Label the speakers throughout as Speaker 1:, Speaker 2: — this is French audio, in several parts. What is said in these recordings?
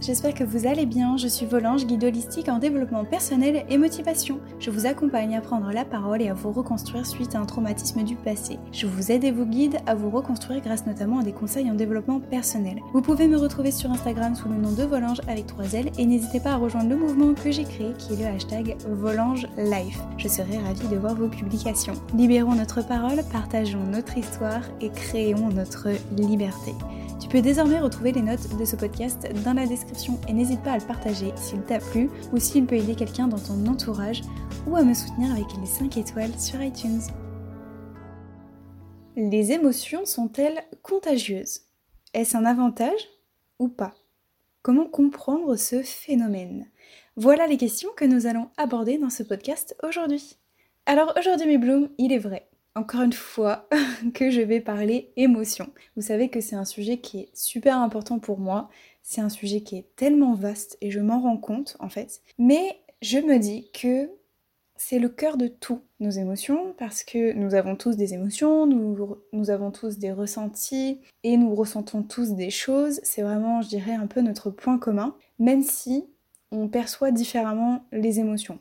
Speaker 1: j'espère que vous allez bien. Je suis Volange, guide holistique en développement personnel et motivation. Je vous accompagne à prendre la parole et à vous reconstruire suite à un traumatisme du passé. Je vous aide et vous guide à vous reconstruire grâce notamment à des conseils en développement personnel. Vous pouvez me retrouver sur Instagram sous le nom de Volange avec 3 L et n'hésitez pas à rejoindre le mouvement que j'ai créé qui est le hashtag Volange Life. Je serai ravie de voir vos publications. Libérons notre parole, partageons notre histoire et créons notre liberté. Tu peux désormais retrouver les notes de ce podcast dans la description et n'hésite pas à le partager s'il t'a plu ou s'il peut aider quelqu'un dans ton entourage ou à me soutenir avec les 5 étoiles sur iTunes. Les émotions sont-elles contagieuses? Est-ce un avantage ou pas? Comment comprendre ce phénomène? Voilà les questions que nous allons aborder dans ce podcast aujourd'hui. Alors aujourd'hui mes blooms, il est vrai, encore une fois que je vais parler émotion. Vous savez que c'est un sujet qui est super important pour moi, c'est un sujet qui est tellement vaste et je m'en rends compte en fait. Mais je me dis que c'est le cœur de tout, nos émotions, parce que nous avons tous des émotions, nous, nous avons tous des ressentis et nous ressentons tous des choses. C'est vraiment, je dirais, un peu notre point commun, même si on perçoit différemment les émotions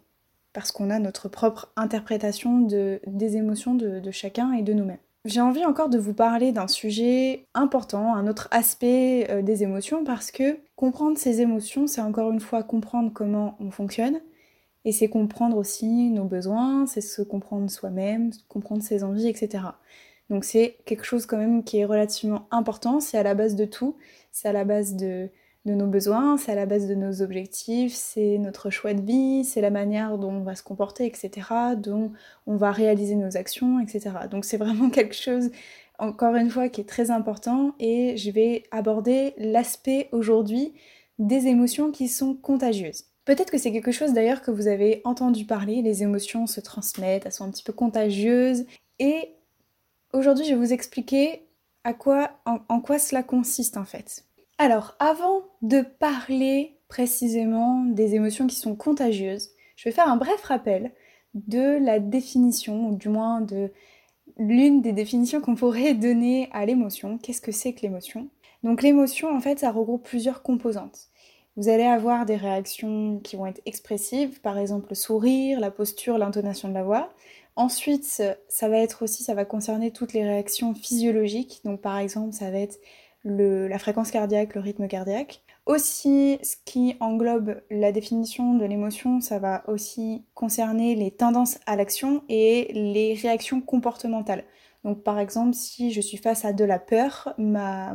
Speaker 1: parce qu'on a notre propre interprétation de, des émotions de, chacun et de nous-mêmes. J'ai envie encore de vous parler d'un sujet important, un autre aspect euh, des émotions, parce que comprendre ces émotions, c'est encore une fois comprendre comment on fonctionne, et c'est comprendre aussi nos besoins, c'est se comprendre soi-même, comprendre ses envies, etc. Donc c'est quelque chose quand même qui est relativement important, c'est à la base de tout, c'est à la base de, de nos besoins, c'est à la base de nos objectifs, c'est notre choix de vie, c'est la manière dont on va se comporter, etc., dont on va réaliser nos actions, etc. Donc c'est vraiment quelque chose, encore une fois, qui est très important et je vais aborder l'aspect aujourd'hui des émotions qui sont contagieuses. Peut-être que c'est quelque chose d'ailleurs que vous avez entendu parler, les émotions se transmettent, elles sont un petit peu contagieuses et aujourd'hui je vais vous expliquer à quoi, en quoi cela consiste en fait. Alors, avant de parler précisément des émotions qui sont contagieuses, je vais faire un bref rappel de la définition, ou du moins de l'une des définitions qu'on pourrait donner à l'émotion. Qu'est-ce que c'est que l'émotion? Donc l'émotion, en fait, ça regroupe plusieurs composantes. Vous allez avoir des réactions qui vont être expressives, par exemple le sourire, la posture, l'intonation de la voix. Ensuite, ça va être aussi, ça va concerner toutes les réactions physiologiques. Donc par exemple, ça va être la fréquence cardiaque, le rythme cardiaque. Aussi, ce qui englobe la définition de l'émotion, ça va aussi concerner les tendances à l'action et les réactions comportementales. Donc par exemple, si je suis face à de la peur, ma,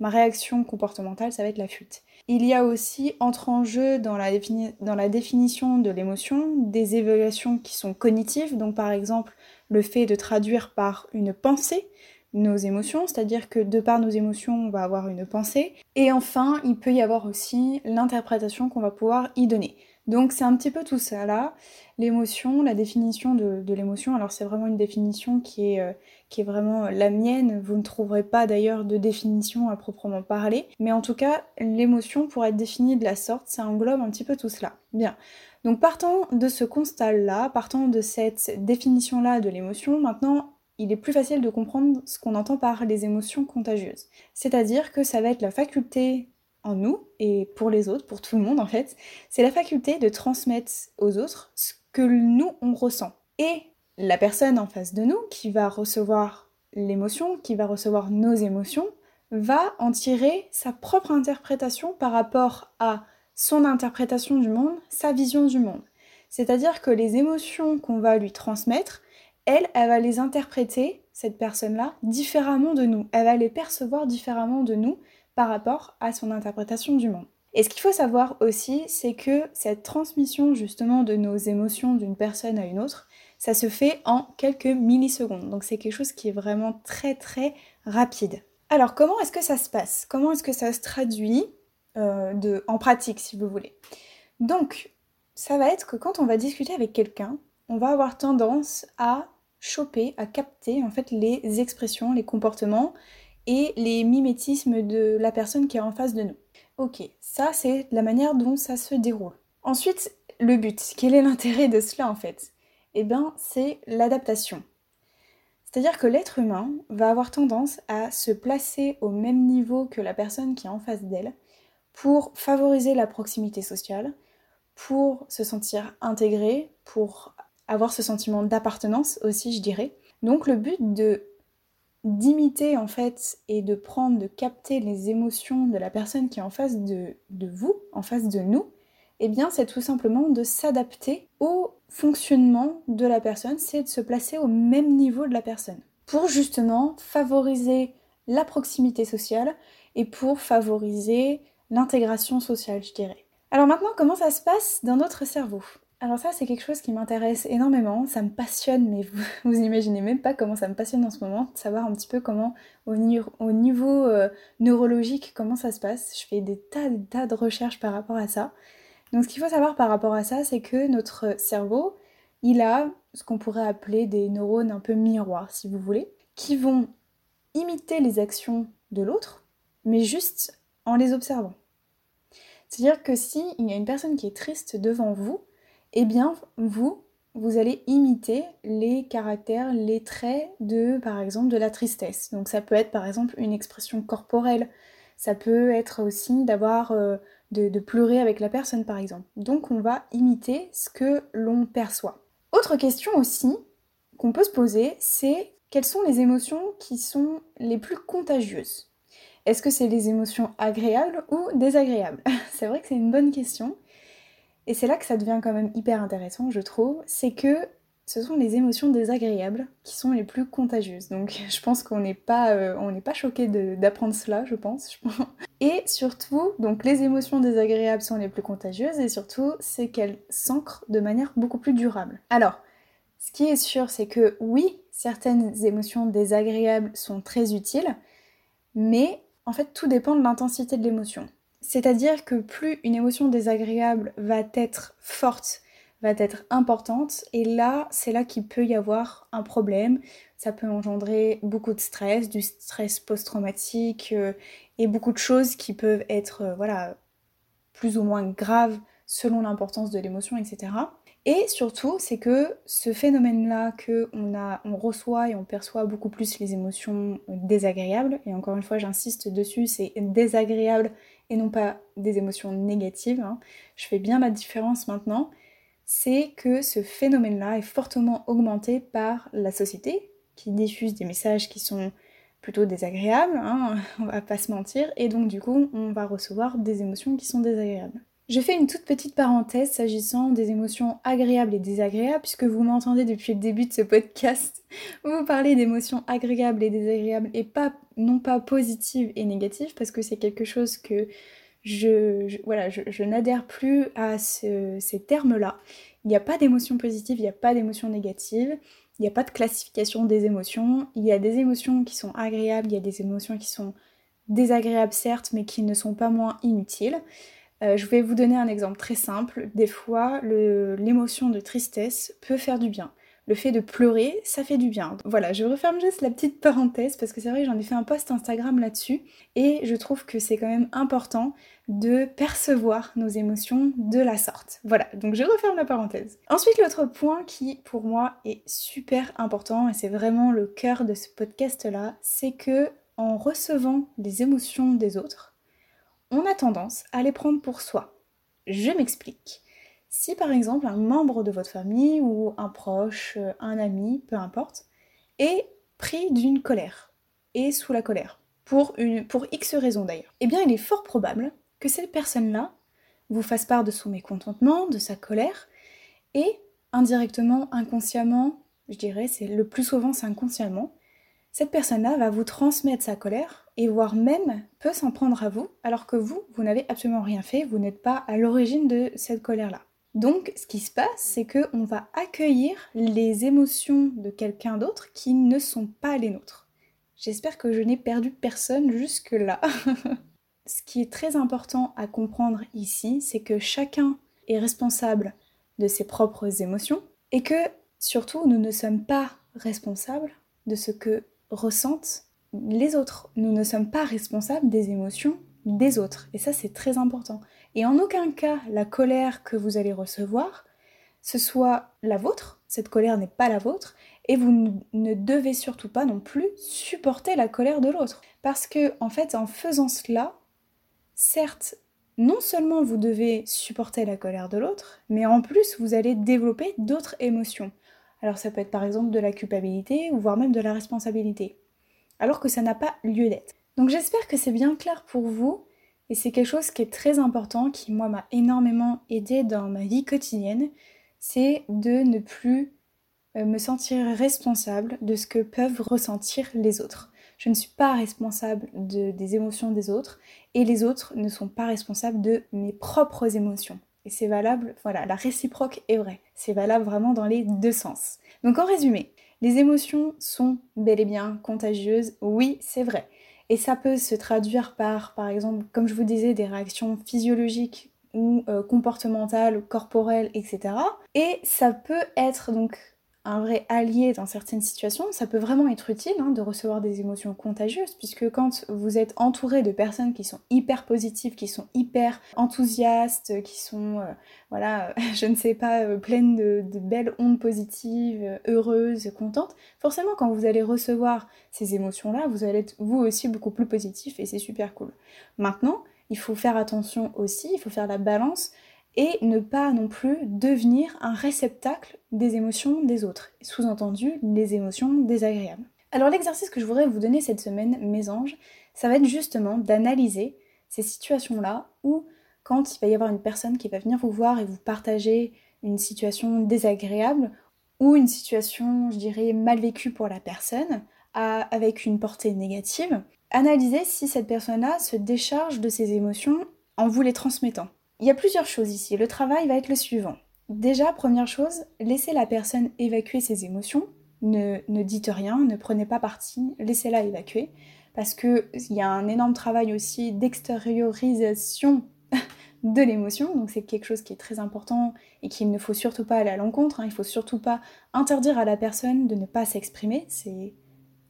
Speaker 1: réaction comportementale, ça va être la fuite. Il y a aussi, entre en jeu dans la, dans la définition de l'émotion, des évaluations qui sont cognitives. Donc par exemple, le fait de traduire par une pensée, nos émotions, c'est-à-dire que de par nos émotions, on va avoir une pensée. Et enfin, il peut y avoir aussi l'interprétation qu'on va pouvoir y donner. Donc c'est un petit peu tout ça là. L'émotion, la définition de, l'émotion, alors c'est vraiment une définition qui est, euh, vraiment la mienne. Vous ne trouverez pas d'ailleurs de définition à proprement parler. Mais en tout cas, l'émotion, pour être définie de la sorte, ça englobe un petit peu tout cela. Bien. Donc partant de ce constat-là, partant de cette définition-là de l'émotion, maintenant il est plus facile de comprendre ce qu'on entend par les émotions contagieuses. C'est-à-dire que ça va être la faculté en nous et pour les autres, pour tout le monde en fait, c'est la faculté de transmettre aux autres ce que nous on ressent. Et la personne en face de nous qui va recevoir l'émotion, qui va recevoir nos émotions, va en tirer sa propre interprétation par rapport à son interprétation du monde, sa vision du monde. C'est-à-dire que les émotions qu'on va lui transmettre, elle, elle va les interpréter, cette personne-là, différemment de nous. Elle va les percevoir différemment de nous par rapport à son interprétation du monde. Et ce qu'il faut savoir aussi, c'est que cette transmission justement de nos émotions d'une personne à une autre, ça se fait en quelques millisecondes. Donc c'est quelque chose qui est vraiment très très rapide. Alors comment est-ce que ça se passe? Comment est-ce que ça se traduit euh, en pratique si vous voulez? Donc ça va être que quand on va discuter avec quelqu'un, on va avoir tendance à choper, à capter en fait les expressions, les comportements et les mimétismes de la personne qui est en face de nous. Ok, ça c'est la manière dont ça se déroule. Ensuite, le but, quel est l'intérêt de cela en fait? Eh bien, c'est l'adaptation. C'est-à-dire que l'être humain va avoir tendance à se placer au même niveau que la personne qui est en face d'elle pour favoriser la proximité sociale, pour se sentir intégré, pour avoir ce sentiment d'appartenance aussi, je dirais. Donc le but de d'imiter en fait et de prendre, de capter les émotions de la personne qui est en face de, vous, en face de nous, eh bien c'est tout simplement de s'adapter au fonctionnement de la personne, c'est de se placer au même niveau de la personne. Pour justement favoriser la proximité sociale et pour favoriser l'intégration sociale, je dirais. Alors maintenant, comment ça se passe dans notre cerveau? Alors ça, c'est quelque chose qui m'intéresse énormément, ça me passionne, mais vous, vous imaginez même pas comment ça me passionne en ce moment, de savoir un petit peu comment, au, niveau euh, neurologique, comment ça se passe. Je fais des tas, des tas de recherches par rapport à ça. Donc ce qu'il faut savoir par rapport à ça, c'est que notre cerveau, il a ce qu'on pourrait appeler des neurones un peu miroirs, si vous voulez, qui vont imiter les actions de l'autre, mais juste en les observant. C'est-à-dire que si il y a une personne qui est triste devant vous, eh bien vous, vous allez imiter les caractères, les traits de, par exemple, de la tristesse. Donc ça peut être par exemple une expression corporelle, ça peut être aussi d'avoir, euh, de, de pleurer avec la personne par exemple. Donc on va imiter ce que l'on perçoit. Autre question aussi qu'on peut se poser, c'est quelles sont les émotions qui sont les plus contagieuses? Est-ce que c'est les émotions agréables ou désagréables? C'est vrai que c'est une bonne question. Et c'est là que ça devient quand même hyper intéressant, je trouve, c'est que ce sont les émotions désagréables qui sont les plus contagieuses. Donc je pense qu'on n'est pas, euh, pas choqué d'apprendre cela, je pense. Et surtout, donc les émotions désagréables sont les plus contagieuses et surtout, c'est qu'elles s'ancrent de manière beaucoup plus durable. Alors, ce qui est sûr, c'est que oui, certaines émotions désagréables sont très utiles, mais en fait, tout dépend de l'intensité de l'émotion. C'est-à-dire que plus une émotion désagréable va être forte, va être importante, et là, c'est là qu'il peut y avoir un problème. Ça peut engendrer beaucoup de stress, du stress post-traumatique, euh, et beaucoup de choses qui peuvent être, euh, voilà, plus ou moins graves selon l'importance de l'émotion, etc. Et surtout, c'est que ce phénomène-là que on, a, on reçoit et on perçoit beaucoup plus les émotions désagréables, et encore une fois j'insiste dessus, c'est désagréable et non pas des émotions négatives, hein. je fais bien la différence maintenant, c'est que ce phénomène-là est fortement augmenté par la société, qui diffuse des messages qui sont plutôt désagréables, hein, on va pas se mentir, et donc du coup on va recevoir des émotions qui sont désagréables. Je fais une toute petite parenthèse s'agissant des émotions agréables et désagréables, puisque vous m'entendez depuis le début de ce podcast vous parler d'émotions agréables et désagréables et pas non pas positives et négatives, parce que c'est quelque chose que je, voilà, je, n'adhère plus à ces termes-là. Il n'y a pas d'émotions positives, il n'y a pas d'émotions négatives, il n'y a pas de classification des émotions. Il y a des émotions qui sont agréables, il y a des émotions qui sont désagréables certes, mais qui ne sont pas moins inutiles. Euh, je vais vous donner un exemple très simple. Des fois, l'émotion de tristesse peut faire du bien. Le fait de pleurer, ça fait du bien. Voilà, je referme juste la petite parenthèse parce que c'est vrai j'en ai fait un post Instagram là-dessus et je trouve que c'est quand même important de percevoir nos émotions de la sorte. Voilà, donc je referme la parenthèse. Ensuite, l'autre point qui pour moi est super important et c'est vraiment le cœur de ce podcast là, c'est que en recevant les émotions des autres, on a tendance à les prendre pour soi. Je m'explique. Si par exemple un membre de votre famille ou un proche, euh, un ami, peu importe, est pris d'une colère, et sous la colère, pour, X raisons d'ailleurs, eh bien il est fort probable que cette personne-là vous fasse part de son mécontentement, de sa colère, et indirectement, inconsciemment, je dirais, c'est le plus souvent c'est inconsciemment, cette personne-là va vous transmettre sa colère et voire même peut s'en prendre à vous, alors que vous, vous n'avez absolument rien fait, vous n'êtes pas à l'origine de cette colère-là. Donc, ce qui se passe, c'est qu'on va accueillir les émotions de quelqu'un d'autre qui ne sont pas les nôtres. J'espère que je n'ai perdu personne jusque-là. ce qui est très important à comprendre ici, c'est que chacun est responsable de ses propres émotions et que surtout nous ne sommes pas responsables de ce que ressentent les autres. Nous ne sommes pas responsables des émotions des autres. Et ça, c'est très important. Et en aucun cas, la colère que vous allez recevoir, ce soit la vôtre, cette colère n'est pas la vôtre, et vous ne devez surtout pas non plus supporter la colère de l'autre. Parce que, en fait, en faisant cela, certes, non seulement vous devez supporter la colère de l'autre, mais en plus vous allez développer d'autres émotions. Alors ça peut être par exemple de la culpabilité ou voire même de la responsabilité. Alors que ça n'a pas lieu d'être. Donc j'espère que c'est bien clair pour vous et c'est quelque chose qui est très important, qui moi m'a énormément aidé dans ma vie quotidienne, c'est de ne plus euh, me sentir responsable de ce que peuvent ressentir les autres. Je ne suis pas responsable des émotions des autres et les autres ne sont pas responsables de mes propres émotions. Et c'est valable, voilà, la réciproque est vraie. C'est valable vraiment dans les deux sens. Donc en résumé, les émotions sont bel et bien contagieuses, oui, c'est vrai. Et ça peut se traduire par, par exemple, comme je vous disais, des réactions physiologiques ou euh, comportementales, corporelles, etc. Et ça peut être donc un vrai allié dans certaines situations, ça peut vraiment être utile hein, de recevoir des émotions contagieuses, puisque quand vous êtes entouré de personnes qui sont hyper positives, qui sont hyper enthousiastes, qui sont, euh, voilà, je ne sais pas, euh, pleines de, de, belles ondes positives, heureuses, contentes, forcément quand vous allez recevoir ces émotions-là, vous allez être vous aussi beaucoup plus positif et c'est super cool. Maintenant, il faut faire attention aussi, il faut faire la balance et ne pas non plus devenir un réceptacle des émotions des autres, sous-entendu les émotions désagréables. Alors l'exercice que je voudrais vous donner cette semaine, mes anges, ça va être justement d'analyser ces situations-là où quand il va y avoir une personne qui va venir vous voir et vous partager une situation désagréable ou une situation, je dirais, mal vécue pour la personne, avec une portée négative, analysez si cette personne-là se décharge de ses émotions en vous les transmettant. Il y a plusieurs choses ici. Le travail va être le suivant. Déjà, première chose, laissez la personne évacuer ses émotions. Ne, ne dites rien, ne prenez pas parti, laissez-la évacuer. Parce qu'il y a un énorme travail aussi d'extériorisation de l'émotion, donc c'est quelque chose qui est très important et qu'il ne faut surtout pas aller à l'encontre, hein. il faut surtout pas interdire à la personne de ne pas s'exprimer, c'est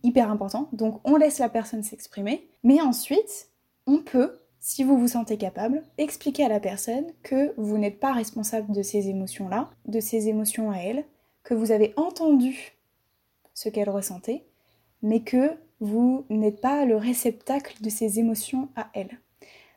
Speaker 1: hyper important, donc on laisse la personne s'exprimer, mais ensuite on peut si vous vous sentez capable, expliquez à la personne que vous n'êtes pas responsable de ces émotions-là, de ces émotions à elle, que vous avez entendu ce qu'elle ressentait, mais que vous n'êtes pas le réceptacle de ces émotions à elle.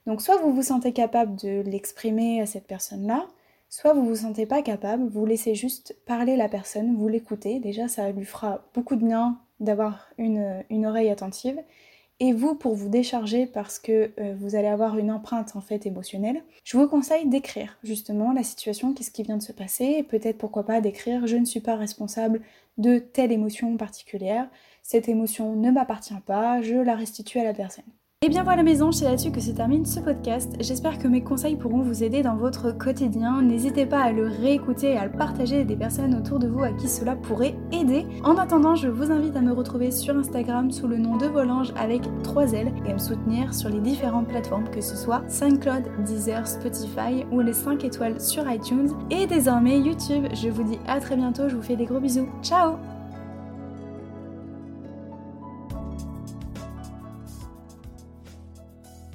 Speaker 1: Donc soit vous vous sentez capable de l'exprimer à cette personne-là, soit vous vous sentez pas capable, vous laissez juste parler la personne, vous l'écoutez, déjà ça lui fera beaucoup de bien d'avoir une oreille attentive, et vous pour vous décharger parce que euh, vous allez avoir une empreinte en fait émotionnelle, je vous conseille d'écrire justement la situation, qu'est-ce qui vient de se passer, et peut-être pourquoi pas d'écrire je ne suis pas responsable de telle émotion particulière, cette émotion ne m'appartient pas, je la restitue à la personne. Et bien voilà anges, c'est là-dessus que se termine ce podcast. J'espère que mes conseils pourront vous aider dans votre quotidien. N'hésitez pas à le réécouter et à le partager à des personnes autour de vous à qui cela pourrait aider. En attendant, je vous invite à me retrouver sur Instagram sous le nom de Volange avec 3 L et à me soutenir sur les différentes plateformes que ce soit SoundCloud, Deezer, Spotify ou les 5 étoiles sur iTunes et désormais YouTube. Je vous dis à très bientôt, je vous fais des gros bisous. Ciao